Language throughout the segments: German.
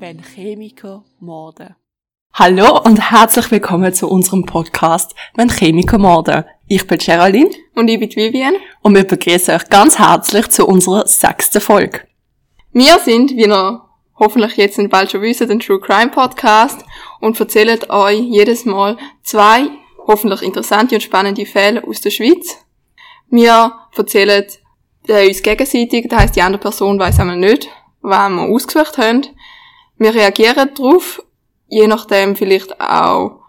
wenn Chemiker morden. Hallo und herzlich willkommen zu unserem Podcast Wenn Chemiker morden. Ich bin Geraldine. Und ich bin Vivian. Und wir begrüßen euch ganz herzlich zu unserer sechsten Folge. Wir sind, wie ihr hoffentlich jetzt bald schon wisst, ein True Crime Podcast und erzählen euch jedes Mal zwei hoffentlich interessante und spannende Fälle aus der Schweiz. Wir erzählen äh, uns gegenseitig, das heisst, die andere Person weiß einmal nicht, was wir ausgesucht haben. Wir reagieren darauf, je nachdem vielleicht auch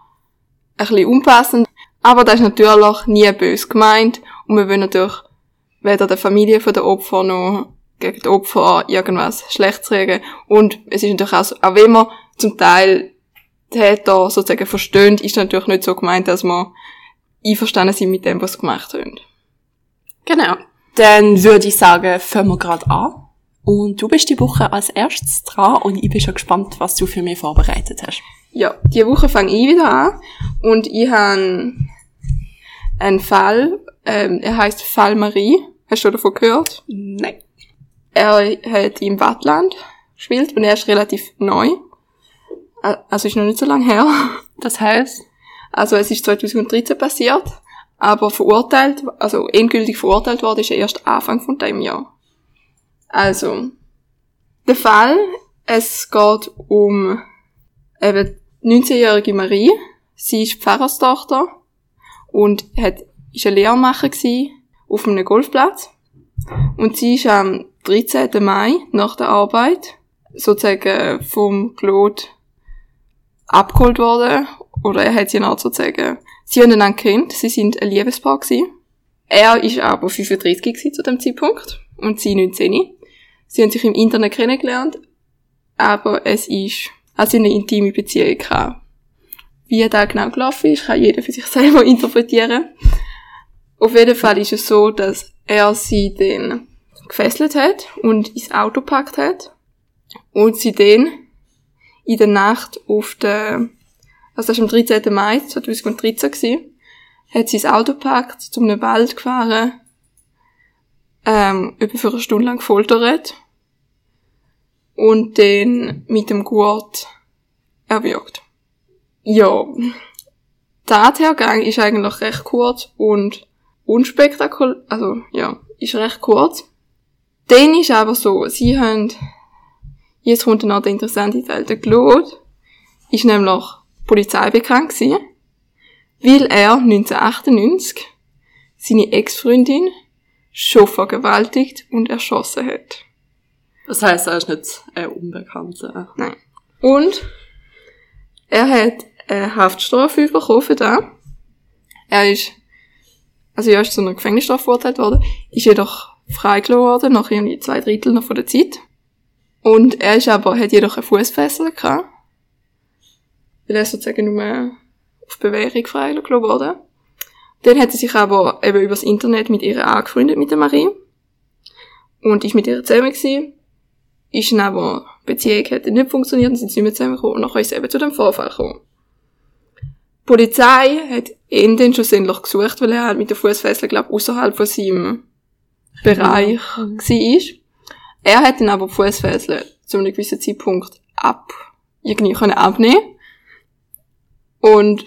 ein bisschen unpassend, aber das ist natürlich nie böse gemeint und wir wollen natürlich weder der Familie von der Opfer noch gegen die Opfer irgendwas Schlechtes reden und es ist natürlich auch so, auch wenn man zum Teil Täter sozusagen verstehen, ist natürlich nicht so gemeint, dass man einverstanden sind mit dem, was sie gemacht haben. Genau. Dann würde ich sagen, fangen wir gerade an. Und du bist die Woche als erstes dran und ich bin schon gespannt, was du für mich vorbereitet hast. Ja, die Woche fange ich wieder an und ich habe einen Fall, ähm, er heißt Fall Marie. Hast du davon gehört? Nein. Er hat im Wattland gespielt und er ist relativ neu. Also ist noch nicht so lange her. Das heißt? Also es ist 2013 passiert, aber verurteilt, also endgültig verurteilt worden ist er erst Anfang von dem Jahr. Also, der Fall, es geht um eben 19-jährige Marie. Sie ist Pfarrerstochter und hat, ist eine Lehrmacher auf einem Golfplatz. Und sie ist am 13. Mai nach der Arbeit sozusagen vom Claude abgeholt worden. Oder er hat sie noch sozusagen, sie haben einander kennt, sie sind ein Liebespaar gewesen. Er ist aber 35 zu dem Zeitpunkt und sie 19. Sie haben sich im Internet kennengelernt, aber es ist, also eine intime Beziehung gehabt. Wie da genau gelaufen ist, kann jeder für sich selber interpretieren. Auf jeden Fall ist es so, dass er sie dann gefesselt hat und ins Auto gepackt hat und sie dann in der Nacht auf der, also das war am 13. Mai 2013 gewesen, hat sie das Auto gepackt, zu einem Wald gefahren, ähm, über für eine Stunde lang gefoltert und den mit dem Gurt erwürgt. Ja, der Tathergang ist eigentlich recht kurz und unspektakulär, also ja, ist recht kurz. Dann ist aber so, sie haben, jetzt kommt noch der interessante Teil, der Claude ist nämlich Polizei bekannt gewesen, weil er 1998 seine Ex-Freundin schon vergewaltigt und erschossen hat. Das heißt, er ist nicht ein Unbekannter. Nein. Und er hat eine Haftstrafe bekommen für das. Er ist, also er ist zu einer Gefängnisstrafe verurteilt worden, ist jedoch freigelassen worden, nach irgendwie zwei Drittel noch von der Zeit. Und er ist aber, hat jedoch eine Fußfessel gehabt. Weil er sozusagen nur auf Bewährung freigelassen worden. Dann hat er sich aber eben übers Internet mit ihr angefreundet, mit der Marie. Und ist mit ihr zusammen gewesen. Ist dann aber, Beziehung hat nicht funktioniert, und sind sie nicht mehr zusammengekommen. Und nachher ist es eben zu dem Vorfall gekommen. Die Polizei hat ihn dann schlussendlich gesucht, weil er halt mit der Fußfessel, glaube ich, außerhalb von seinem Bereich mhm. war. Er hat dann aber die Fußfessel zu einem gewissen Zeitpunkt ab, irgendwie können abnehmen. Und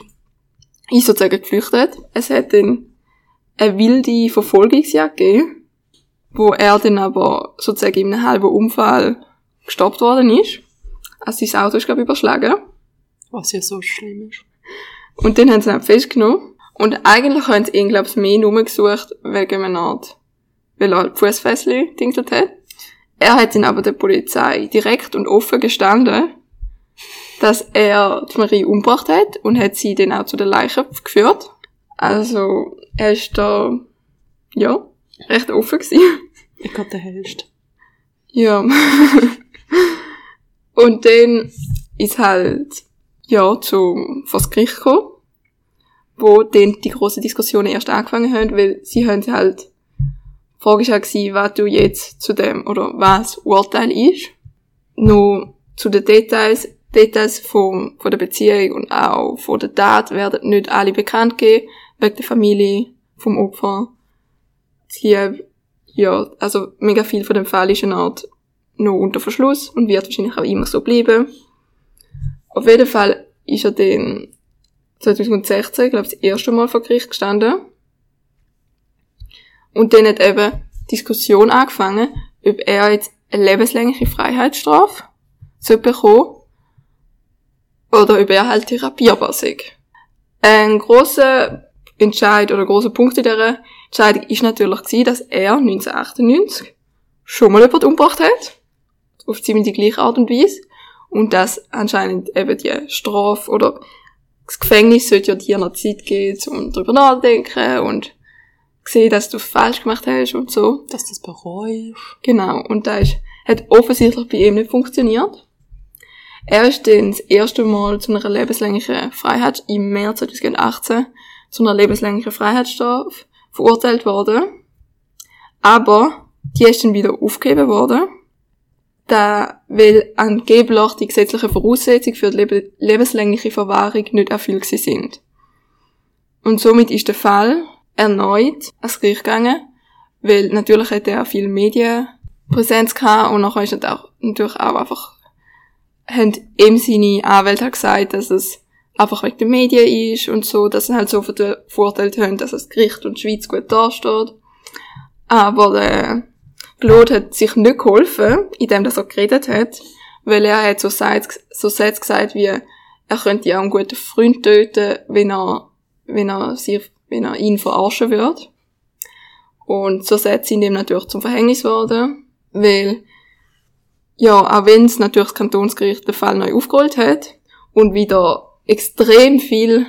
ist sozusagen geflüchtet. Es hat dann eine wilde Verfolgungsjagd gegeben, wo er dann aber sozusagen in einem halben Unfall gestoppt worden ist. Also sein Auto ist, glaube ich, überschlagen. Was ja so schlimm ist. Und dann haben sie ihn festgenommen. Und eigentlich haben sie ihn, glaube ich, mehr Nummer gesucht, wegen einer Art, weil er halt Fußfessel dingselt hat. Er hat ihn aber der Polizei direkt und offen gestanden, dass er die Marie umgebracht hat und hat sie dann auch zu der Leiche geführt. Also, er ist da, ja, recht offen gewesen. Ich glaube, der hellste. Ja. und dann ist halt, ja, zu, vors Gericht gekommen, wo dann die grossen Diskussionen erst angefangen haben, weil sie haben halt, die Frage war halt, was du jetzt zu dem, oder was Urteil ist. Nur zu den Details, Details von, von der Beziehung und auch von der Tat werden nicht alle bekannt gegeben, wegen der Familie vom Opfer. Sie, ja, also mega viel von dem Fall ist eine Art noch unter Verschluss und wird wahrscheinlich auch immer so bleiben. Auf jeden Fall ist er dann 2016, glaube ich, das erste Mal vor Gericht gestanden. Und dann hat eben Diskussion angefangen, ob er jetzt eine lebenslängliche Freiheitsstrafe soll bekommen oder ob er halt therapierbar ist. Ein grosser Entscheid oder grosser Punkt in dieser Entscheidung ist natürlich gewesen, dass er 1998 schon mal jemanden umgebracht hat. Auf ziemlich die gleiche Art und Weise. Und dass anscheinend eben die Strafe oder das Gefängnis sollte ja dir noch Zeit geben, um darüber nachzudenken und sehen, dass du falsch gemacht hast und so. Dass du das bereust. Genau. Und das ist, hat offensichtlich bei ihm nicht funktioniert. Er ist dann das erste Mal zu einer lebenslänglichen Freiheit im März 2018 zu einer lebenslänglichen Freiheitsstrafe verurteilt worden. Aber die ist dann wieder aufgegeben worden. Da, weil angeblich die gesetzlichen Voraussetzungen für die lebenslängliche Verwahrung nicht erfüllt sind. Und somit ist der Fall erneut ans Gericht gegangen, weil natürlich hat er viel Medienpräsenz gehabt und nachher ist er natürlich auch einfach, haben ihm seine Anwälte gesagt, dass es einfach wegen der Medien ist und so, dass sie halt so verurteilt haben, dass das Gericht und die Schweiz gut dasteht. Aber der Claude hat sich nicht geholfen, indem er geredet hat, weil er hat so Sätze, so Sätze gesagt wie, er könnte ja einen guten Freund töten, wenn er, wenn er sich, wenn er ihn verarschen würde. Und so Sätze sind ihm natürlich zum Verhängnis geworden, weil, ja, auch wenn es natürlich das Kantonsgericht den Fall neu aufgerollt hat und wieder extrem viel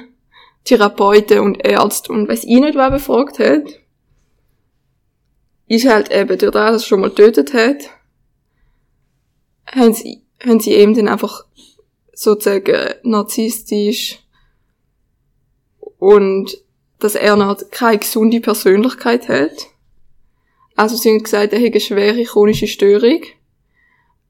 Therapeuten und Ärzte und weiß ich nicht, wer befragt hat, ist halt eben durch das, dass er schon mal getötet hat, haben sie, haben sie eben dann einfach sozusagen narzisstisch und dass er noch keine gesunde Persönlichkeit hat. Also sie haben gesagt, er hat eine schwere chronische Störung,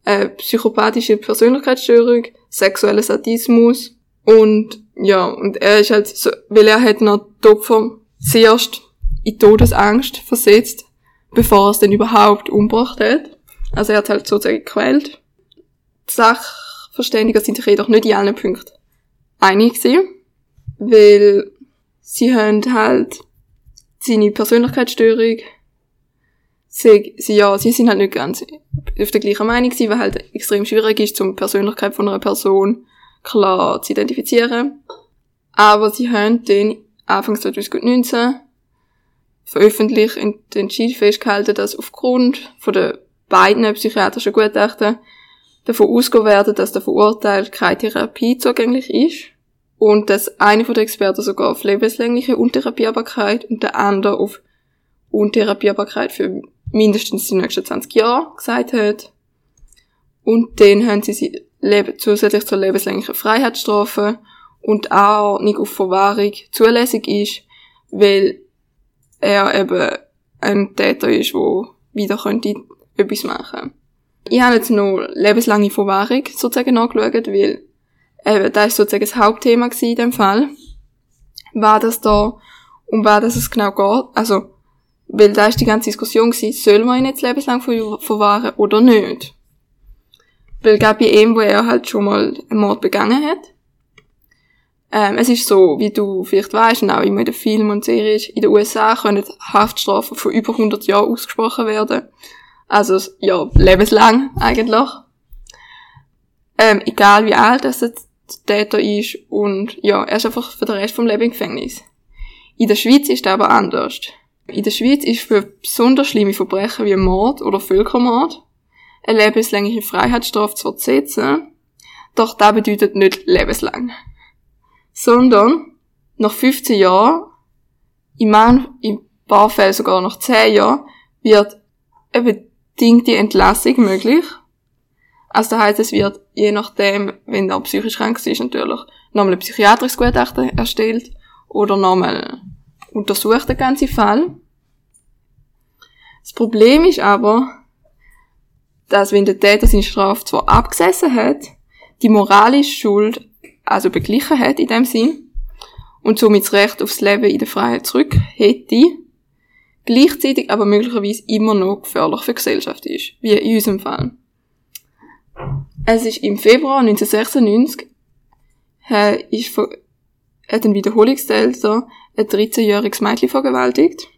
eine psychopathische Persönlichkeitsstörung, sexueller Sadismus und ja, und er ist halt so, weil er hat noch die Opfer zuerst in Todesangst versetzt, bevor er es dann überhaupt umgebracht hat. Also er hat halt sozusagen gequält. Die Sachverständiger sind sich jedoch nicht in allen Punkten einig gewesen, weil sie haben halt seine Persönlichkeitsstörung sie, sie, ja, sie sind halt nicht ganz auf der gleichen Meinung gewesen, weil halt extrem schwierig ist, zum Persönlichkeit von einer Person klar zu identifizieren. Aber sie haben dann Anfang 2019 veröffentlicht und entschieden festgehalten, dass aufgrund von der beiden psychiatrischen Gutachten davon ausgehen werden, dass der Verurteilte keine Therapie zugänglich ist und dass einer von den Experten sogar auf lebenslängliche Untherapierbarkeit und der andere auf Untherapierbarkeit für mindestens die nächsten 20 Jahre gesagt hat. Und dann haben sie sie zusätzlich zur lebenslänglichen Freiheitsstrafe und auch nicht auf Verwahrung zulässig ist, weil er eben ein Täter ist, der wieder könnte etwas machen. Ich habe jetzt noch lebenslange Verwahrung sozusagen angeschaut, weil eben, das ist sozusagen das Hauptthema in dem Fall. War das da, um was das es genau geht, also, weil da ist die ganze Diskussion gewesen, soll man ihn jetzt lebenslang verwahren oder nicht? Weil gerade bei ihm, wo er halt schon mal einen Mord begangen hat, ähm, es ist so, wie du vielleicht weißt, und auch immer in den Filmen und Serien, in den USA können Haftstrafen von über 100 Jahren ausgesprochen werden. Also, ja, lebenslang eigentlich. Ähm, egal wie alt das der Täter ist und ja, er ist einfach für den Rest vom Leben im Gefängnis. In der Schweiz ist das aber anders. In der Schweiz ist für besonders schlimme Verbrechen wie Mord oder Völkermord eine lebenslängliche Freiheitsstrafe zu versetzen, doch das bedeutet nicht lebenslang. Sondern nach 15 Jahren, in, man, in ein paar Fällen sogar nach 10 Jahren, wird eine bedingte Entlassung möglich. Also das heisst, es wird je nachdem, wenn er psychisch krank ist, natürlich nochmal ein psychiatrisches Gutachten erstellt oder nochmal untersucht den ganzen Fall. Das Problem ist aber, dass wenn der Täter seine Strafe zwar abgesessen hat, die moralische Schuld also beglichen hat in dem Sinn und somit das Recht aufs Leben in der Freiheit zurück hätte, gleichzeitig aber möglicherweise immer noch gefährlich für die Gesellschaft ist, wie in unserem Fall. Es ist im Februar 1996, er ist von, hat ein Wiederholungstäter ein 13-jähriges Mädchen vergewaltigt.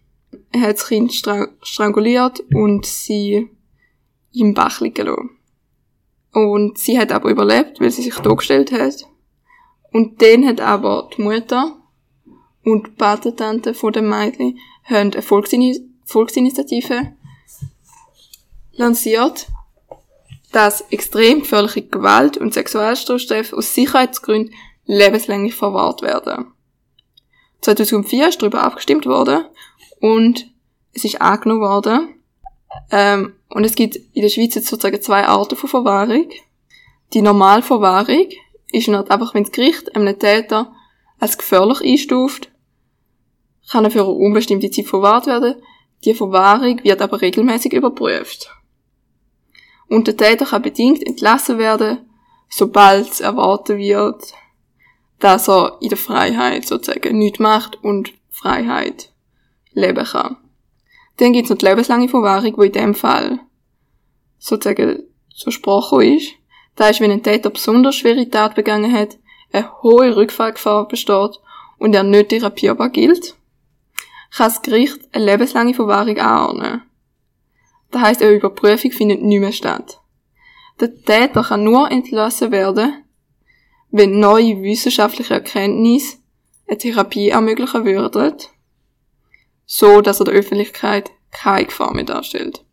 Er hat das Kind stra stranguliert und sie im Bach liegen lassen. Und sie hat aber überlebt, weil sie sich dargestellt hat. Und dann hat aber die Mutter und die Patentante von dem Mädchen haben eine Volksini Volksinitiative lanciert, dass extrem gefährliche Gewalt und Sexualstrafstrafen aus Sicherheitsgründen lebenslänglich verwahrt werden. 2004 ist darüber abgestimmt worden und es ist angenommen worden. Ähm, und es gibt in der Schweiz jetzt sozusagen zwei Arten von Verwahrung. Die Normalverwahrung ist nicht einfach, wenn das Gericht einem Täter als gefährlich einstuft, kann er für eine unbestimmte Zeit verwahrt werden. Die Verwahrung wird aber regelmäßig überprüft. Und der Täter kann bedingt entlassen werden, sobald es erwartet wird, dass er in der Freiheit sozusagen nichts macht und Freiheit leben kann. Dann gibt's noch die lebenslange Verwahrung, wo in dem Fall sozusagen zur Sprache ist. Da ist, wenn ein Täter besonders schwere Tat begangen hat, eine hohe Rückfallgefahr besteht und er nicht therapierbar gilt, kann das Gericht eine lebenslange Verwahrung anordnen. Das heisst, eine Überprüfung findet nicht mehr statt. Der Täter kann nur entlassen werden, wenn neue wissenschaftliche Erkenntnisse eine Therapie ermöglichen würden, so dass er der Öffentlichkeit keine Gefahr mehr darstellt.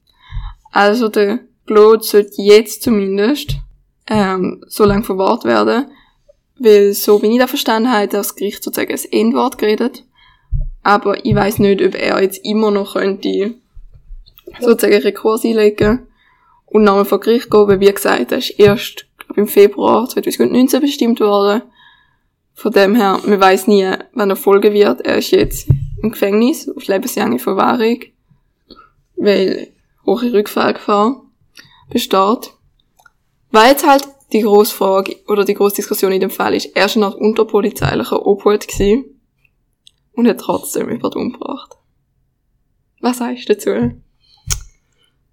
Also der Claude sollte jetzt zumindest ähm, so lange verwahrt werden, weil so wie ich das verstanden habe, hat das Gericht sozusagen das Endwort geredet. Aber ich weiß nicht, ob er jetzt immer noch könnte sozusagen Rekurs einlegen und nochmal vor Gericht gehen, weil wie gesagt, er ist erst im Februar 2019 bestimmt worden. Von dem her, man weiß nie, wann er folgen wird. Er ist jetzt im Gefängnis auf lebenslange Verwahrung, weil hohe Rückfallgefahr besteht. Weil jetzt halt die grosse Frage oder die grosse Diskussion in dem Fall ist, er ist nach unterpolizeilicher Obhut und hat trotzdem jemanden umgebracht. Was sagst du dazu?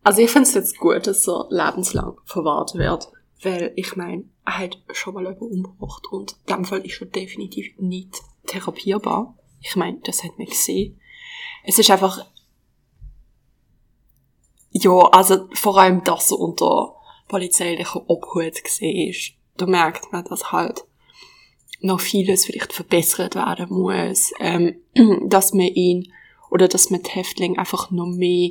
Also ich finde es jetzt gut, dass er lebenslang verwahrt wird, weil ich meine, er hat schon mal jemanden umgebracht und in dem Fall ist er definitiv nicht therapierbar. Ich meine, das hat man gesehen. Es ist einfach, ja, also vor allem, dass er unter polizeilicher Obhut gesehen ist, da merkt man, dass halt noch vieles vielleicht verbessert werden muss, ähm, dass man ihn oder dass man die Häftlinge einfach noch mehr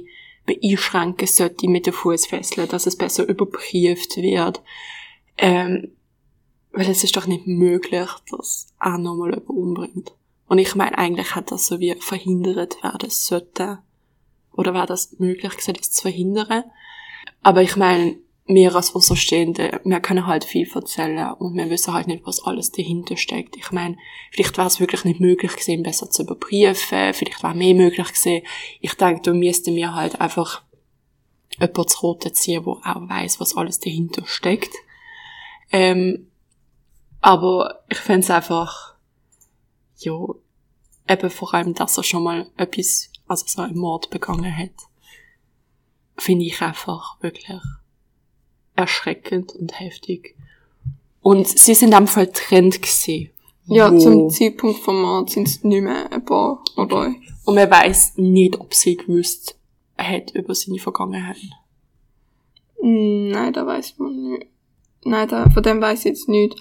beeinschränken sollte mit den Fußfesseln, dass es besser überprüft wird. Ähm, weil es ist doch nicht möglich, dass er nochmal jemand umbringt. Und ich meine, eigentlich hat das so wie verhindert werden sollte. Oder wäre das möglich gewesen, das zu verhindern? Aber ich meine, wir als Außerstehende, wir können halt viel erzählen und wir wissen halt nicht, was alles dahinter steckt. Ich meine, vielleicht wäre es wirklich nicht möglich gewesen, besser zu überprüfen, vielleicht wäre mehr möglich gewesen. Ich denke, da müssten wir halt einfach jemanden zu Rote ziehen, wo auch weiß, was alles dahinter steckt. Ähm, aber ich fände es einfach, ja, eben vor allem, dass er schon mal etwas, also so einen Mord begangen hat, finde ich einfach wirklich erschreckend und heftig. Und sie sind am Fall Trend gesehen. Ja, zum Zeitpunkt vom Mord sind es nicht mehr ein paar dabei. Und man weiß nicht, ob sie gewusst hat über seine Vergangenheit. Nein, da weiß man nicht. Nein, da, von dem weiß ich jetzt nicht.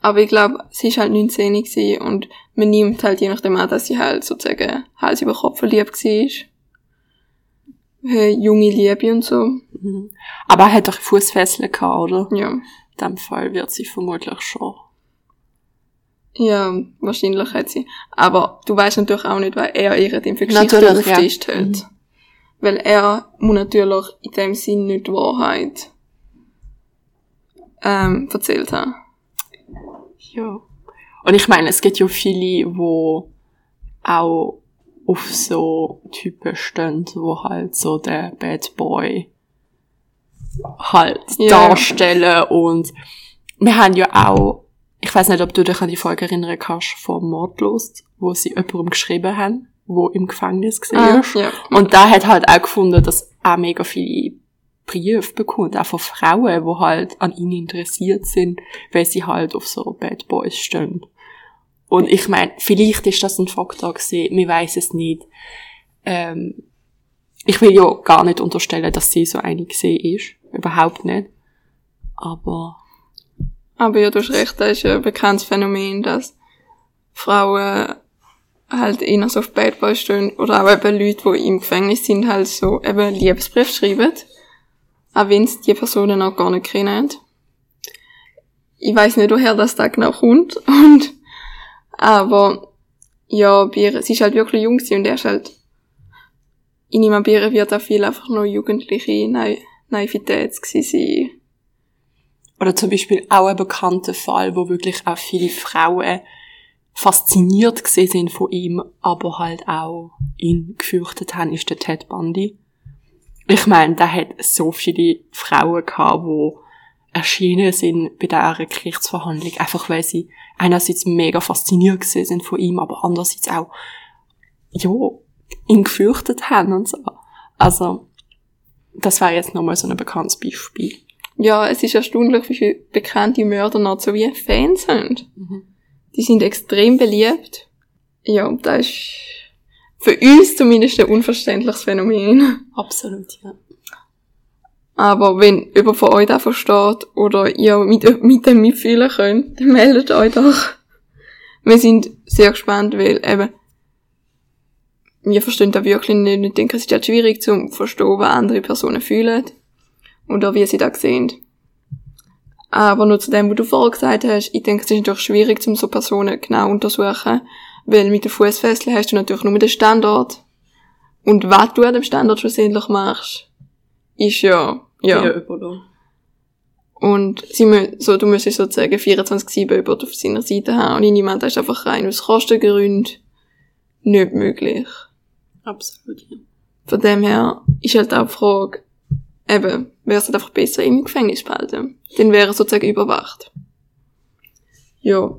Aber ich glaube, sie ist halt 19 gewesen und man nimmt halt je nachdem an, dass sie halt sozusagen Hals über Kopf verliebt war. Äh, junge Liebe und so. Mhm. Aber er hat doch Fußfesseln gehabt, oder? Ja. In dem Fall wird sie vermutlich schon. Ja, wahrscheinlich hat sie. Aber du weißt natürlich auch nicht, weil er ihr den für Geschichte auf ja. Hält. Mhm. Weil er muss natürlich in dem Sinn nicht die Wahrheit ähm, erzählt haben. Ja. Und ich meine, es gibt ja viele, wo auch auf so Typen stehen, wo halt so der Bad Boy halt yeah. darstellen und wir haben ja auch, ich weiß nicht, ob du dich an die Folge erinnern kannst von Mordlust, wo sie jemandem geschrieben haben, wo im Gefängnis war. Ah, ja. Und da hat halt auch gefunden, dass auch mega viele Briefe bekommt, auch von Frauen, die halt an ihn interessiert sind, weil sie halt auf so Bad Boys stehen. Und ich meine, vielleicht ist das ein Faktor gewesen, wir weiß es nicht. Ähm, ich will ja gar nicht unterstellen, dass sie so eine gesehen ist. Überhaupt nicht. Aber. Aber ja, du hast recht, das ist ein bekanntes Phänomen, dass Frauen halt eher so auf Bad Boys stehen oder auch eben Leute, die im Gefängnis sind, halt so eben Liebesbrief schreiben. Auch wenn es die Personen auch gar nicht kennen. Ich weiß nicht, woher das da genau kommt. Und, aber, ja, ihr, sie ist halt wirklich jung und er ist halt, in ihm bei wird auch viel einfach nur jugendliche Na Naivität sein. Oder zum Beispiel auch ein bekannter Fall, wo wirklich auch viele Frauen fasziniert gesehen sind von ihm, aber halt auch ihn gefürchtet haben, ist der Ted Bundy. Ich meine, der hat so viele Frauen gehabt, die erschienen sind bei dieser Gerichtsverhandlung, einfach weil sie einerseits mega fasziniert gesehen sind von ihm, aber andererseits auch, ja, ihn gefürchtet haben und so. Also, das wäre jetzt nochmal so ein bekanntes Beispiel. Ja, es ist erstaunlich, wie viele bekannte Mörder noch so wie Fans sind. Mhm. Die sind extrem beliebt. Ja, das ist für uns zumindest ein unverständliches Phänomen. Absolut, ja. Aber wenn jemand von euch das versteht oder ihr mit, mit dem mitfühlen könnt, dann meldet euch doch. Wir sind sehr gespannt, weil eben, wir verstehen da wirklich nicht. Ich denke, es ist halt schwierig zu verstehen, was andere Personen fühlen. Oder wie sie das sehen. Aber nur zu dem, was du vorher gesagt hast, ich denke, es ist natürlich schwierig, um so Personen genau untersuchen, weil mit der Fußfessel hast du natürlich nur den Standort. Und was du an dem Standort schlussendlich machst, ist ja, ja. ja und sie mü so, du müsstest sozusagen 24-7 über auf seiner Seite haben. Und niemand ist einfach rein aus Kostengründen nicht möglich. Absolut, ja. Von dem her ist halt auch die Frage, eben, wäre es halt einfach besser im Gefängnis behalten. Dann wäre er sozusagen überwacht. Ja.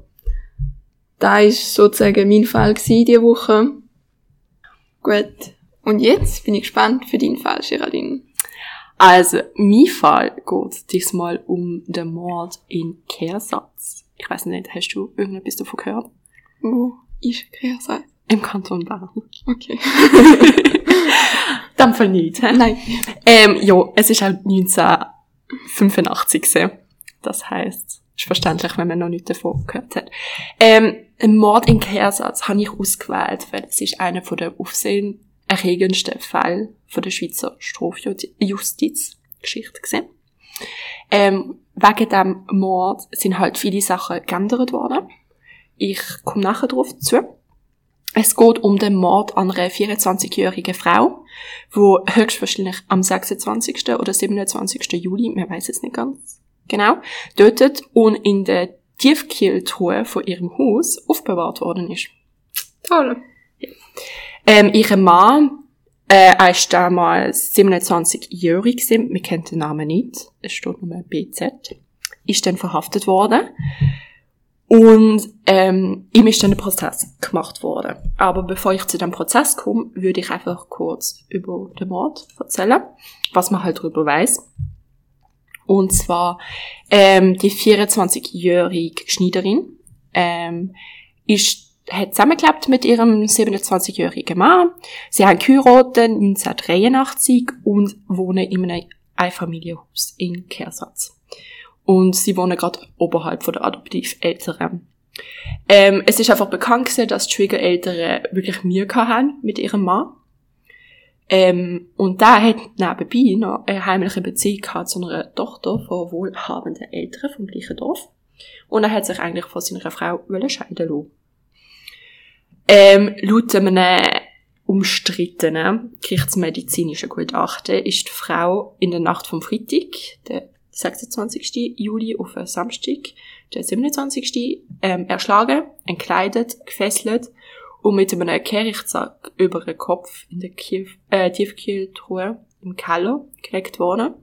Da ist sozusagen mein Fall gewesen, diese Woche. Gut. Und jetzt bin ich gespannt für deinen Fall, Geraldine. Also, mein Fall geht diesmal um den Mord in Kehrsatz. Ich weiß nicht, hast du irgendetwas davon gehört? Wo ist Kehrsatz? Im Kanton Bern. Okay. Dann Fall nicht. Nein. Ähm, ja, es ist auch 1985 gewesen. Das heisst, ist verständlich, wenn man noch nicht davon gehört hat. Ähm, ein Mord in Kehrsatz habe ich ausgewählt, weil es ist einer von der aufsehenerregendsten Fälle von der Schweizer Strafjustizgeschichte gewesen. Ähm, wegen dem Mord sind halt viele Sachen geändert worden. Ich komme nachher drauf zu. Es geht um den Mord an einer 24-jährigen Frau, wo höchstwahrscheinlich am 26. oder 27. Juli, man weiß es nicht ganz genau, tötet und in der Tiefkühltruhe von ihrem Haus aufbewahrt worden ist. Toll. Ja. Ähm, ihre Mann, äh, er ist damals 27-jährig gewesen, wir kennen den Namen nicht, es steht nur BZ, ist dann verhaftet worden. Und ähm, ihm ist dann ein Prozess gemacht worden. Aber bevor ich zu dem Prozess komme, würde ich einfach kurz über den Mord erzählen, was man halt darüber weiß. Und zwar ähm, die 24-jährige Schneiderin ähm, ist hat zusammengeklebt mit ihrem 27-jährigen Mann. Sie haben geheiratet 1983 und wohnen in einem Einfamilienhaus in Kehrsatz und sie wohnen gerade oberhalb von der Adoptiveltern. Ähm, es ist einfach bekannt gewesen, dass die Schwiegereltern wirklich Mühe haben mit ihrem Mann. Ähm, und da hat nebenbei noch eine heimliche Beziehung gehabt zu einer Tochter von wohlhabenden Eltern vom gleichen Dorf. Und er hat sich eigentlich von seiner Frau scheiden lassen. Ähm, laut einem umstrittenen gerichtsmedizinischen Gutachten ist die Frau in der Nacht vom Freitag, der 26. Juli auf einen Samstag, der 27. Ähm, erschlagen, entkleidet, gefesselt und mit einem Kehrichtsack über den Kopf in der äh, Tiefkühltruhe im Keller gelegt worden.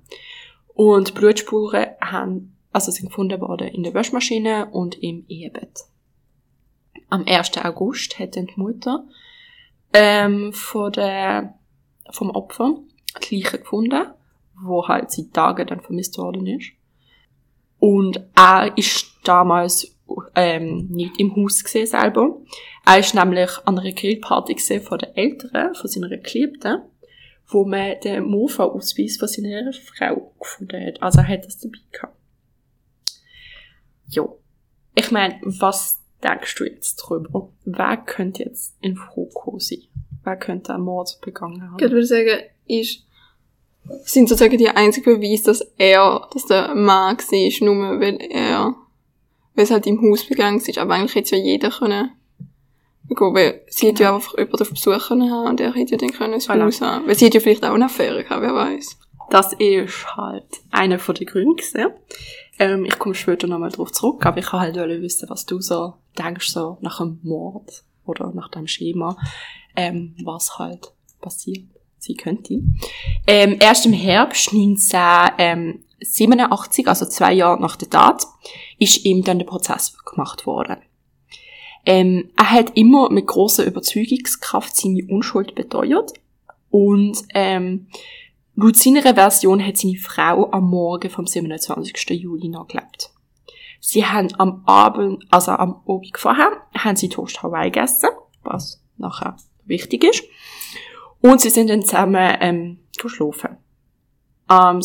Und Blutspuren haben, also sind gefunden worden in der Waschmaschine und im Ehebett. Am 1. August hat dann die Mutter ähm, von der, vom Opfer die Leiche gefunden wo halt seit Tagen dann vermisst worden ist. Und er ist damals ähm, nicht im Haus gesehen selber. Er ist nämlich an einer Grillparty gesehen von den Eltern, von seiner Geliebten, wo man den Mofa-Ausweis von seiner Frau gefunden hat. Also er hat das dabei gehabt. Jo. Ich meine, was denkst du jetzt drüber? Wer könnte jetzt in Froko sein? Wer könnte einen Mord begangen haben? Ich würde sagen, ist, sind sozusagen die einzigen Beweise, dass er, dass der Mann war, nur weil er, weil es halt im Haus begangen ist. Aber eigentlich hätte ja jeder können begehen, weil sie hätte ja einfach jemanden auf Besuch können haben und er hätte ja dann können das Voilà. Haus haben. Weil sie hätte ja vielleicht auch eine Affäre gehabt, wer weiß. Das ist halt einer von den Gründen gewesen. Ähm, ich komme später nochmal drauf zurück, aber ich kann halt wissen, was du so denkst, so nach einem Mord oder nach dem Schema, ähm, was halt passiert sein könnte. Ähm, erst im Herbst 1987, also zwei Jahre nach der Tat, ist ihm dann der Prozess gemacht worden. Ähm, er hat immer mit großer Überzeugungskraft seine Unschuld beteuert und ähm, Laut seiner Version hat seine Frau am Morgen vom 27. Juli noch gelebt. Sie haben am Abend, also am Abend vorher, haben sie Toast Hawaii gegessen, was nachher wichtig ist. Und sie sind dann zusammen ähm, geschlafen. Am,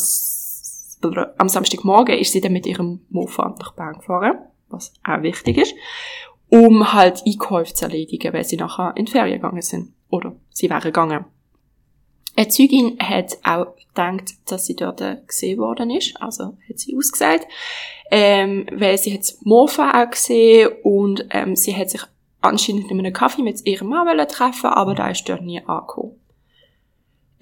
am Samstagmorgen ist sie dann mit ihrem Mofa nach Bern gefahren, was auch wichtig ist, um halt Einkäufe zu erledigen, weil sie nachher in die Ferien gegangen sind. Oder sie wären gegangen. Eine Zeugin hat auch gedacht, dass sie dort äh, gesehen worden ist, also hat sie ausgesagt, ähm, weil sie hat das auch gesehen und ähm, sie hat sich anscheinend in einem Kaffee mit ihrem Mann treffen, aber da ist dort nie angekommen.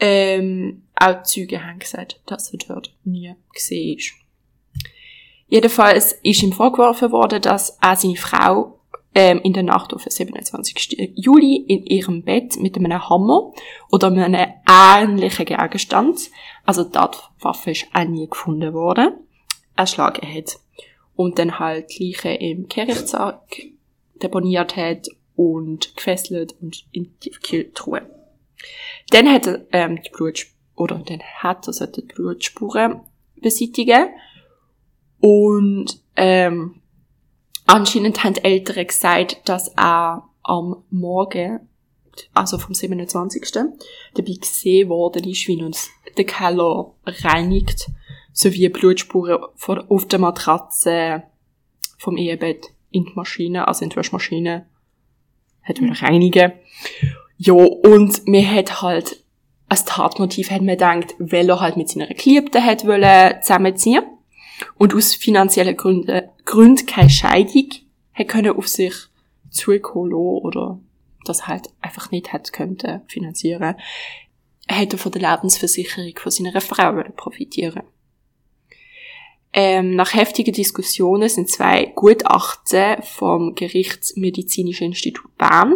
Ähm, auch die Zeugen haben gesagt, dass er dort nie gesehen ist. Jedenfalls ist ihm vorgeworfen worden, dass er seine Frau ähm, in der Nacht auf den 27. Juli in ihrem Bett mit einem Hammer oder einem ähnlichen Gegenstand, also die Tatwaffe ist auch nie gefunden worden, erschlagen hat. Und dann halt die Leiche im Gerichtssack deponiert hat und gefesselt und in die Tiefkühltruhe. Dann hat er ähm, die Blut oder dann hat er sollte die Blutspuren beseitigen und ähm, anscheinend haben die Eltern gesagt, dass er am Morgen, also vom 27. dabei gesehen worden ist, wie uns der Keller reinigt, sowie Blutspuren auf der Matratze vom Ehebett in die Maschine, also in die Waschmaschine, hat wieder reinigen. Ja, und mir hat halt, als Tatmotiv hat man gedacht, weil er halt mit seiner Geliebten hat wollen zusammenziehen und aus finanziellen Gründen, Gründen keine Scheidung hat können auf sich lassen oder das halt einfach nicht hat könnte finanzieren, er von der Lebensversicherung von seiner Frau profitieren. Ähm, nach heftigen Diskussionen sind zwei Gutachten vom Gerichtsmedizinischen Institut Bern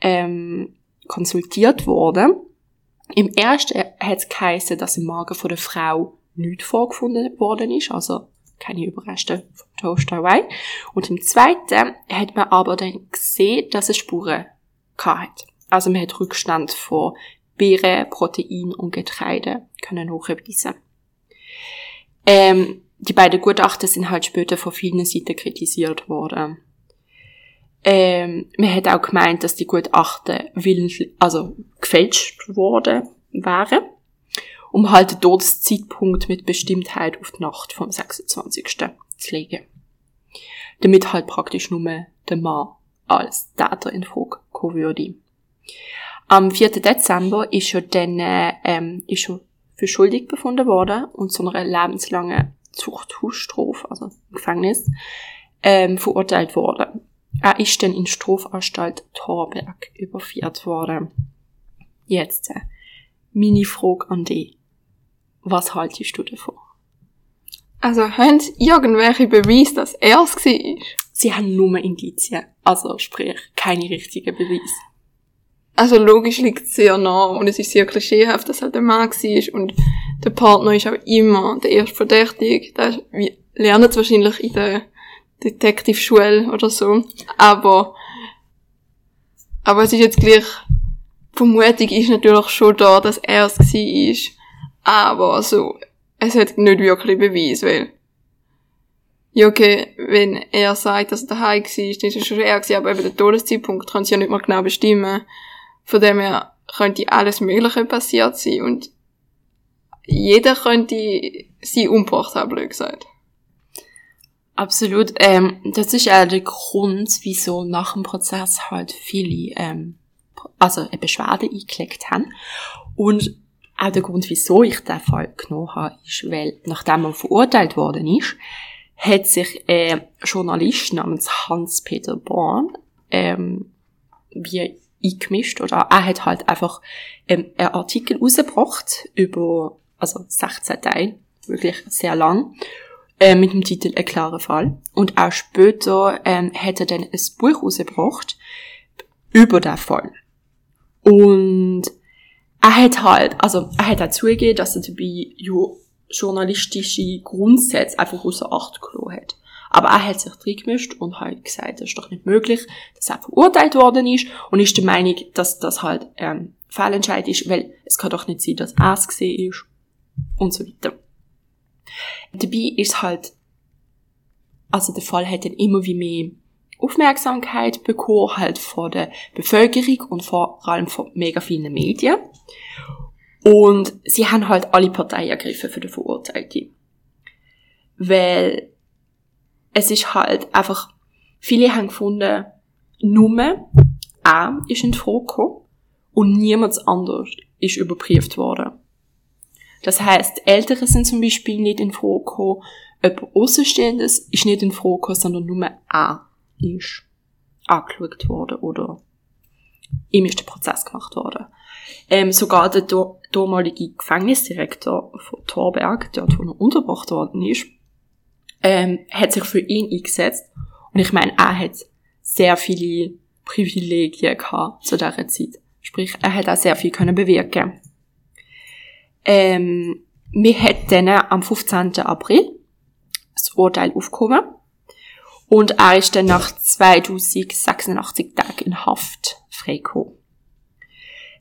ähm, konsultiert worden. Im ersten hat es geheißen, dass im Magen von der Frau nichts vorgefunden worden ist, also keine Überreste vom Toast Hawaii. Und im zweiten hat man aber dann gesehen, dass es Spuren gehabt. Also man hat Rückstand von Beeren, Protein und Getreide können nachweisen. Ähm, die beiden Gutachten sind halt später von vielen Seiten kritisiert worden. Ähm, man hat auch gemeint, dass die Gutachten willentlich, also gefälscht worden wären, um halt den Todeszeitpunkt mit Bestimmtheit auf die Nacht vom 26. zu legen. Damit halt praktisch nur der Mann als Täter in Frage kommen würde. Am 4. Dezember ist er dann ähm, ist er für schuldig befunden worden und zu einer lebenslangen Zuchthausstrafe, also Gefängnis, ähm, verurteilt worden. Er ist dann in Strafanstalt Thorberg überführt worden. Jetzt, äh, meine Frage an dich. Was haltest du davon? Also, haben Sie irgendwelche Beweise, dass er es war? Sie haben nur Indizien, also sprich, keine richtigen Beweise. Also, logisch liegt es sehr nah und es ist sehr klischeehaft, dass halt der Mann war und der Partner ist auch immer der erste Verdächtige. Das wir lernen es wahrscheinlich in der Detective-Schule oder so. Aber, aber es ist jetzt gleich, Vermutung ist natürlich schon da, dass er es war. Aber so, es hat nicht wirklich Beweis, weil, ja, okay, wenn er sagt, dass er daheim war, dann ist es schon er gewesen, aber eben der Todeszeitpunkt kann sie ja nicht mehr genau bestimmen. Von dem her könnte alles Mögliche passiert sein und jeder könnte sie umgebracht haben, blöd gesagt. Absolut. Ähm, das ist ja der Grund, wieso nach dem Prozess halt viele ähm, also eine Beschwerde eingelegt haben. Und auch der Grund, wieso ich den Fall genommen habe, ist, weil nachdem er verurteilt worden ist, hat sich ein Journalist namens Hans-Peter Born ähm, wie eingemischt oder er hat halt einfach ähm, einen Artikel rausgebracht über also 16 Teile, wirklich sehr lang, äh, mit dem Titel Ein klarer Fall. Und auch später ähm, hat er dann ein Buch rausgebracht über den Fall. Und er hat halt, also er hat auch zugegeben, dass er dabei journalistische Grundsätze einfach außer Acht gelassen hat. Aber er hat sich drin gemischt und hat gesagt, das ist doch nicht möglich, dass er verurteilt worden ist und ist der Meinung, dass das halt ähm, Fehlentscheid ist, weil es kann doch nicht sein, dass er es gesehen ist und so weiter. Dabei ist halt, also der Fall hat dann immer wie mehr Aufmerksamkeit bekommen, halt von der Bevölkerung und vor allem von mega vielen Medien. Und sie haben halt alle Parteien ergriffen für den Verurteilten. Weil es ist halt einfach, viele haben gefunden, nur er ist in die Frage gekommen und niemand anders ist überprüft worden. Das heißt, Ältere sind zum Beispiel nicht in Frage gekommen, jemand Außenstehendes ist nicht in Frage gekommen, sondern nur er ist angeschaut worden oder ihm ist der Prozess gemacht worden. Ähm, sogar der damalige Gefängnisdirektor von Thorberg, dort wo er untergebracht worden ist, ähm, hat sich für ihn eingesetzt. Und ich meine, er hat sehr viele Privilegien gehabt zu dieser Zeit. Sprich, er hat auch sehr viel können bewirken. Ähm, wir hat dann am 15. April das Urteil aufgekommen. Und er ist dann nach 2086 Tagen in Haft freigekommen.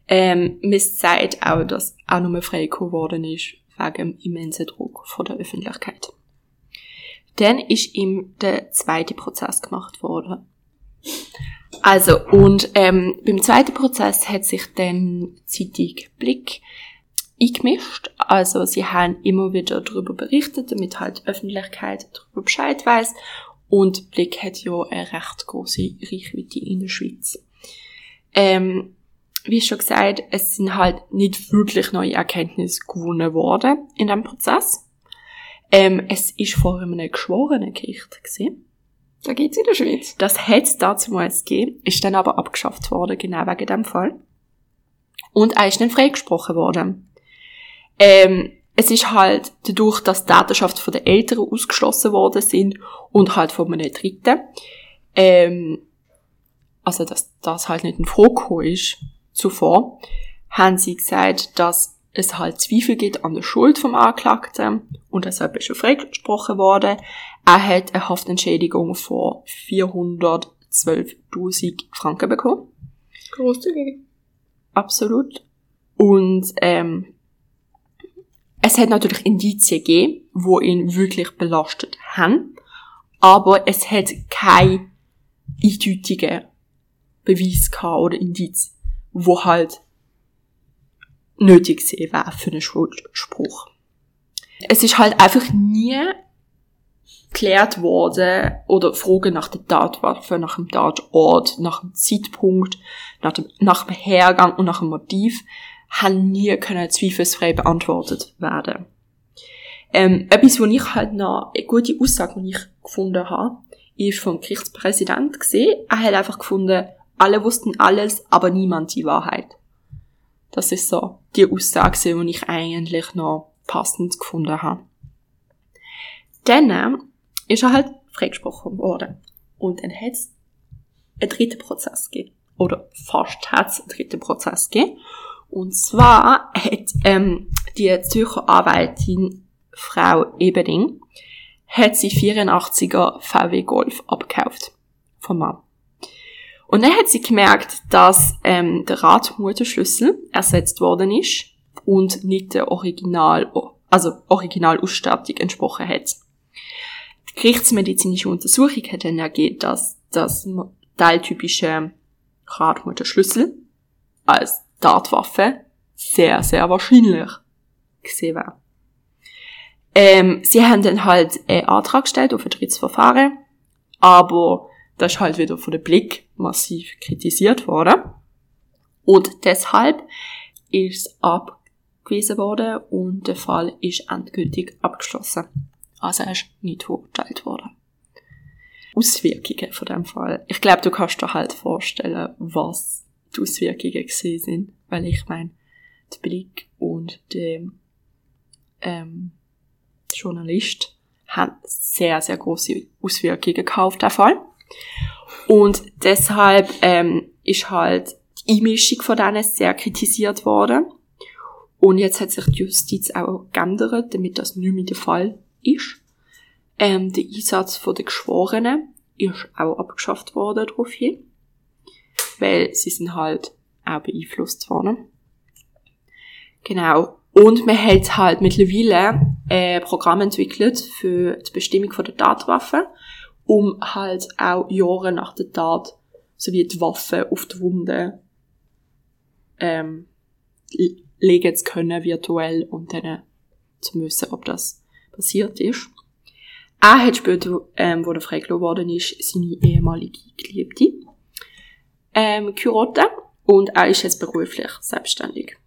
Ähm, man sagt auch, dass er nur freigekommen worden ist wegen immensen Druck von der Öffentlichkeit. Dann ist ihm der zweite Prozess gemacht worden. Also, und ähm, beim zweiten Prozess hat sich dann Zeitung Blick eingemischt. Also sie haben immer wieder darüber berichtet, damit halt die Öffentlichkeit darüber Bescheid weiß. Und Blick hat ja eine recht große Reichweite in der Schweiz. Ähm, wie schon gesagt, es sind halt nicht wirklich neue Erkenntnisse gewonnen worden in dem Prozess. Ähm, es ist vor einem geschworenen Gericht gesehen. Da geht's in der Schweiz. Das hätte es damals gegeben, ist dann aber abgeschafft worden, genau wegen dem Fall. Und er ist dann freigesprochen worden. Ähm, es ist halt dadurch, dass die Datenschaften von den Eltern ausgeschlossen worden sind und halt von einem Dritten, ähm, also dass das halt nicht ein Frage ist zuvor, haben sie gesagt, dass es halt Zweifel gibt an der Schuld vom Anklagten und deshalb ist er freigesprochen worden. Er hat eine Haftentschädigung von 412.000 Franken bekommen. Großzügig. Absolut. Und ähm, es hat natürlich Indizien gegeben, wo ihn wirklich belastet haben, aber es hat kein eindeutigen Beweis gehabt oder Indiz, wo halt nötig gewesen wäre für einen Schuldspruch. Es ist halt einfach nie geklärt worden oder Fragen nach der Tatwaffe, nach dem Tatort, nach dem Zeitpunkt, nach dem, nach dem Hergang und nach dem Motiv haben nie können zweifelsfrei beantwortet werden. Ähm, etwas, wo ich halt noch eine gute Aussage, die ich gefunden habe, ist vom Gerichtspräsident gesehen. Er hat einfach gefunden, alle wussten alles, aber niemand die Wahrheit. Das ist so die Aussage, die ich eigentlich noch passend gefunden habe. Dann äh, ist er halt freigesprochen worden. Und dann hat es einen dritten Prozess gegeben. Oder fast hat es einen dritten Prozess gegeben. Und zwar hat ähm, die Zürcher Frau Eberding hat sie 84er VW Golf abgekauft vom Mann. Und dann hat sie gemerkt, dass ähm, der Radmutterschlüssel ersetzt worden ist und nicht der Original, also Originalausstattung entsprochen hat. Die gerichtsmedizinische Untersuchung hat dann ergeben, dass das teiltypische Radmutterschlüssel als Tatwaffe sehr, sehr wahrscheinlich gesehen war. Ähm, sie haben dann halt einen Antrag gestellt auf ein drittes Verfahren, aber das ist halt wieder von der Blick massiv kritisiert worden. Und deshalb ist es abgewiesen worden und der Fall ist endgültig abgeschlossen. Also er ist nicht verurteilt worden. Auswirkungen von dem Fall. Ich glaube, du kannst dir halt vorstellen, was die Auswirkungen sind, weil ich meine, der Blick und der ähm, Journalist haben sehr, sehr große Auswirkungen gehabt, der Fall. Und deshalb ähm, ist halt die Einmischung von denen sehr kritisiert worden. Und jetzt hat sich die Justiz auch geändert, damit das nicht mehr der Fall ist. Ähm, der Einsatz von den Geschworenen ist auch abgeschafft worden daraufhin. Weil sie sind halt auch beeinflusst worden. Genau. Und man hat halt mittlerweile ein Programm entwickelt für die Bestimmung der Tatwaffe, um halt auch Jahre nach der Tat sowie die Waffe auf die Wunde ähm, legen zu können, virtuell, und dann zu müssen, ob das passiert ist. Er hat später, ähm, wo er freigelassen worden ist, seine ehemalige Geliebte ähm, geheiratet und er ist jetzt beruflich selbstständig.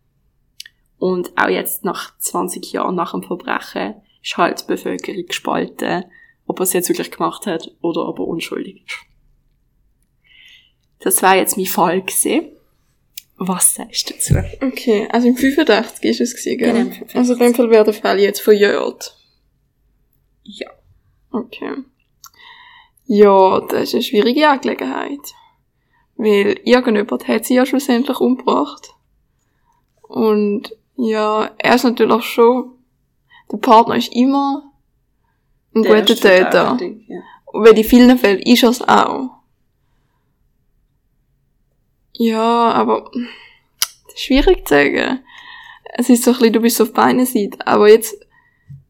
Und auch jetzt nach 20 Jahren nach dem Verbrechen ist halt die Bevölkerung gespalten, ob er es jetzt wirklich gemacht hat oder ob er unschuldig ist. Das war jetzt mein Fall gewesen. Was sagst du dazu? Okay, also im 85 ist es gewesen, gell? Genau, im 85. Also in dem Fall wäre der Fall jetzt verjährt. Ja. Okay. Ja, das ist eine schwierige Angelegenheit. Weil irgendjemand hat sie ja schlussendlich umgebracht. Und ja, er ist natürlich schon, der Partner ist immer ein Der guter Täter. Ja. Weil in vielen Fällen ist er es auch. Ja, aber das ist schwierig zu sagen. Es ist so ein bisschen, du bist so auf beiden Seiten. Aber jetzt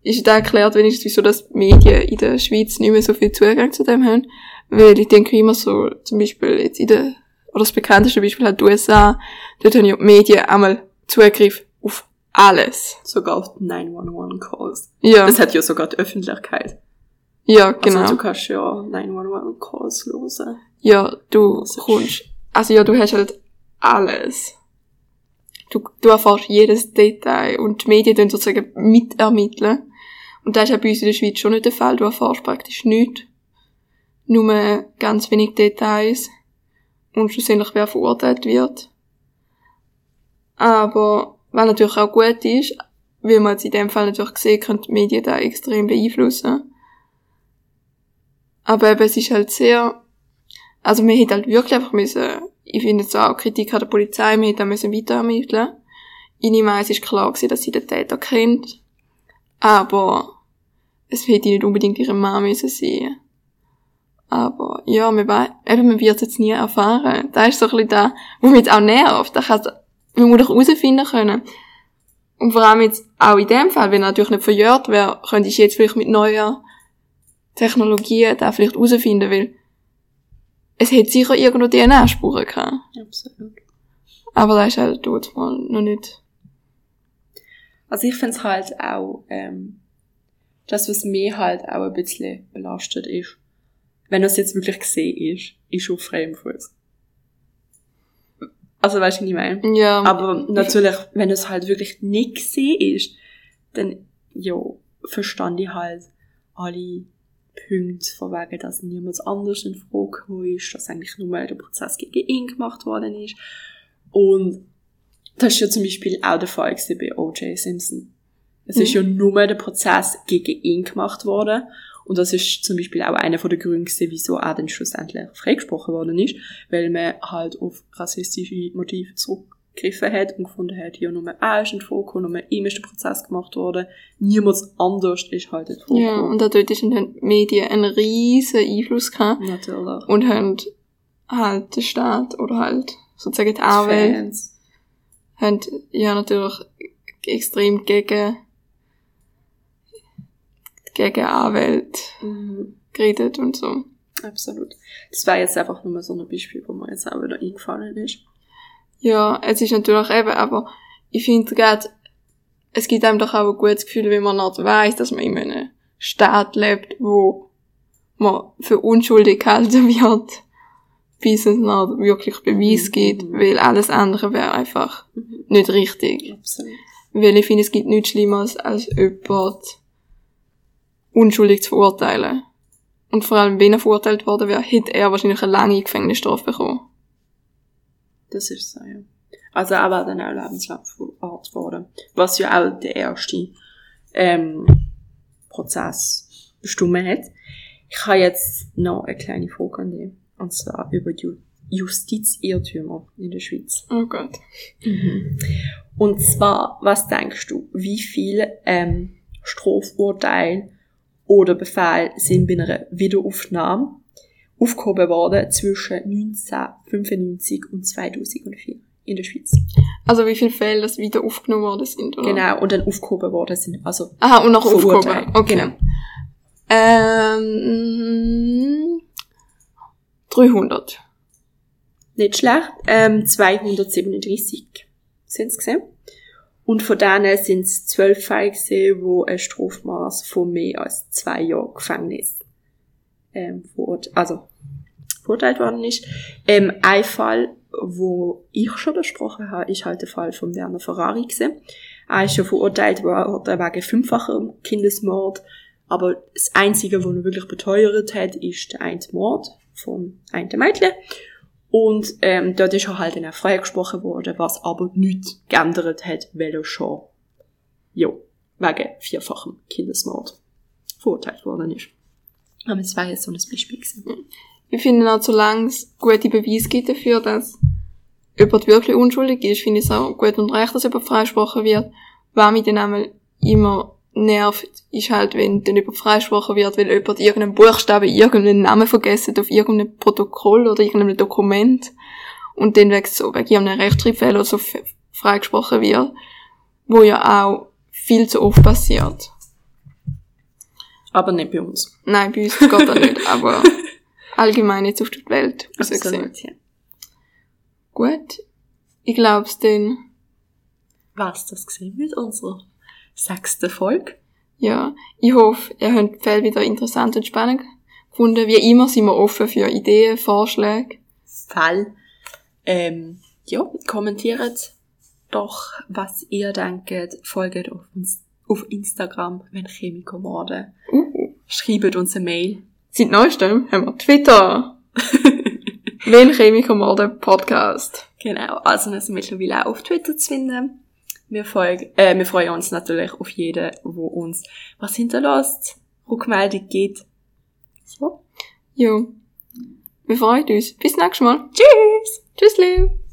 ist da erklärt wenigstens, wieso das die Medien in der Schweiz nicht mehr so viel Zugang zu dem haben. Weil ich denke immer so, zum Beispiel jetzt in der, oder das bekannteste Beispiel halt die USA, dort haben ja die Medien einmal Zugriff auf alles. Sogar auf die 911-Calls. Ja, Das hat ja sogar die Öffentlichkeit. ja, genau. Also du kannst ja 911-Calls hören. Ja, du kommst, also ja, du hast halt alles. Du, du erfährst jedes Detail und die Medien tun sozusagen mitermitteln. Und das ist ja bei uns in der Schweiz schon nicht der Fall. Du erfährst praktisch nichts. Nur ganz wenig Details. Und schlussendlich wer verurteilt wird. Aber, was natürlich auch gut ist, weil man jetzt in dem Fall natürlich sehen kann, die Medien da extrem beeinflussen. Aber eben, es ist halt sehr, also man hätte halt wirklich einfach müssen, ich finde jetzt auch Kritik an der Polizei, man hätte auch müssen weiter ermitteln. Ich nehme an, es ist klar gewesen, dass sie den Täter kennt. Aber es hätte nicht unbedingt ihre Mama müssen sein. Aber ja, man weiß, eben, man wird es jetzt nie erfahren. Da ist so ein bisschen da, wo mich jetzt auch nervt. Da kann's, man muss doch herausfinden können. Und vor allem jetzt auch in dem Fall, wenn er natürlich nicht verjährt wäre, könnte ich jetzt vielleicht mit neuer Technologie da vielleicht herausfinden, weil es hätte sicher irgendwo DNA-Spuren gehabt. Absolut. Aber da ist halt dort mal noch nicht. Also ich finde es halt auch, ähm, das, was mir halt auch ein bisschen belastet ist, wenn das jetzt wirklich gesehen ist, ist auf freiem Fuß. Also weißt du, was ich meine? Ja, Aber natürlich, wenn es halt wirklich nicht gesehen ist, dann, ja, verstand ich halt alle Punkte von wegen, dass niemand anders in Frage gekommen ist, dass eigentlich nur der Prozess gegen ihn gemacht worden ist. Und das ist ja zum Beispiel auch der Fall bei O.J. Simpson. Es ist ja nur der Prozess gegen ihn gemacht worden. Und das ist zum Beispiel auch einer von der Gründe, wieso er dann schlussendlich freigesprochen worden ist, weil man halt auf rassistische Motive zurückgegriffen hat und gefunden hat, ja, nur er ist Frage, nur ihm ist der Prozess gemacht worden, niemand anders ist halt Frage. ja, und da dort ist in den Medien einen riesen Einfluss gehabt Natürlich. und haben halt den Staat oder halt sozusagen die Anwälte haben ja natürlich extrem gegen, gegen Anwälte Mhm. geredet und so. Absolut. Das war jetzt einfach nur mal so ein Beispiel, wo mir jetzt auch wieder eingefallen ist. Ja, es ist natürlich eben, aber ich finde gerade, es gibt einem doch auch ein gutes Gefühl, wenn man nicht weiss, dass man in einem Staat lebt, wo man für unschuldig gehalten wird, bis es nicht wirklich Beweis Mhm. gibt, weil alles andere wäre einfach Mhm. nicht richtig. Absolut. Weil ich finde, es gibt nichts Schlimmeres, als jemand unschuldig zu verurteilen. Und vor allem, wenn er verurteilt worden wäre, hätte er wahrscheinlich eine lange Gefängnisstrafe bekommen. Das ist so, ja. Also er war dann auch lebenslang verurteilt worden. Was ja auch der erste ähm, Prozess bestimmt hat. Ich habe jetzt noch eine kleine Frage an dich. Und zwar über Ju Justizirrtümer in der Schweiz. Oh Gott. Und zwar, was denkst du, wie viele ähm, Strafurteile oder Befehle sind bei einer Wiederaufnahme aufgehoben worden zwischen 1995 und 2004 in der Schweiz? Also wie viele Fälle das wieder aufgenommen worden sind, oder? Genau, und dann aufgehoben worden sind. Also, Aha, und Verurteilt, aufgehoben. Okay. genau. Ähm, 300. nicht schlecht, ähm, 237 sind es gesehen. Und von denen sind es zwölf Fälle gesehen, wo ein Strafmaß von mehr als zwei Jahren Gefängnis ähm, verurt also verurteilt worden ist. Ähm, ein Fall, wo ich schon besprochen habe, ist halt der Fall von Werner Ferrari gewesen. Er ist ja verurteilt worden wegen fünffachem Kindesmord, aber das Einzige, was er wirklich beteuert hat, ist der eine Mord vom einen Mädchen. Und ähm, dort ist er halt dann auch freigesprochen worden, was aber nichts geändert hat, weil er schon, ja, wegen vierfachem Kindesmord verurteilt worden ist. Aber es war jetzt so ein Beispiel gewesen. Ich finde auch, solange es gute Beweise gibt dafür, dass jemand wirklich unschuldig ist, finde ich es auch gut und recht, dass jemand freigesprochen wird. Was mich dann einmal immer nervt, ist halt, wenn dann jemand freigesprochen wird, weil jemand irgendeinen Buchstaben, irgendeinen Namen vergessen auf irgendeinem Protokoll oder irgendeinem Dokument und dann wegen so, wegen irgendeinem Rechtschreibfehler oder so freigesprochen wird, wo ja auch viel zu oft passiert. Aber nicht bei uns. Nein, bei uns geht das nicht, aber allgemein jetzt auf der Welt. gesehen. Absolut, ja. Gut. Ich glaub's denn. Was das gesehen mit unserer sechsten Folge? Ja. Ich hoffe, ihr habt die Fälle wieder interessant und spannend gefunden. Wie immer sind wir offen für Ideen, Vorschläge. Fall. Ähm, ja, kommentiert doch, was ihr denkt. Folgt auf uns auf Instagram, wenn Chemiker morden. Uh. Schreibt uns eine Mail. Seit neuestem haben wir Twitter. Wenn Chemiker morden Podcast. Genau, also wir sind mittlerweile auch auf Twitter zu finden. Wir, folgen, äh, wir freuen uns natürlich auf jeden, wo uns was hinterlässt, Rückmeldung gibt. So. Jo. Wir freuen uns. Bis nächstes Mal. Tschüss! Tschüss, Leo.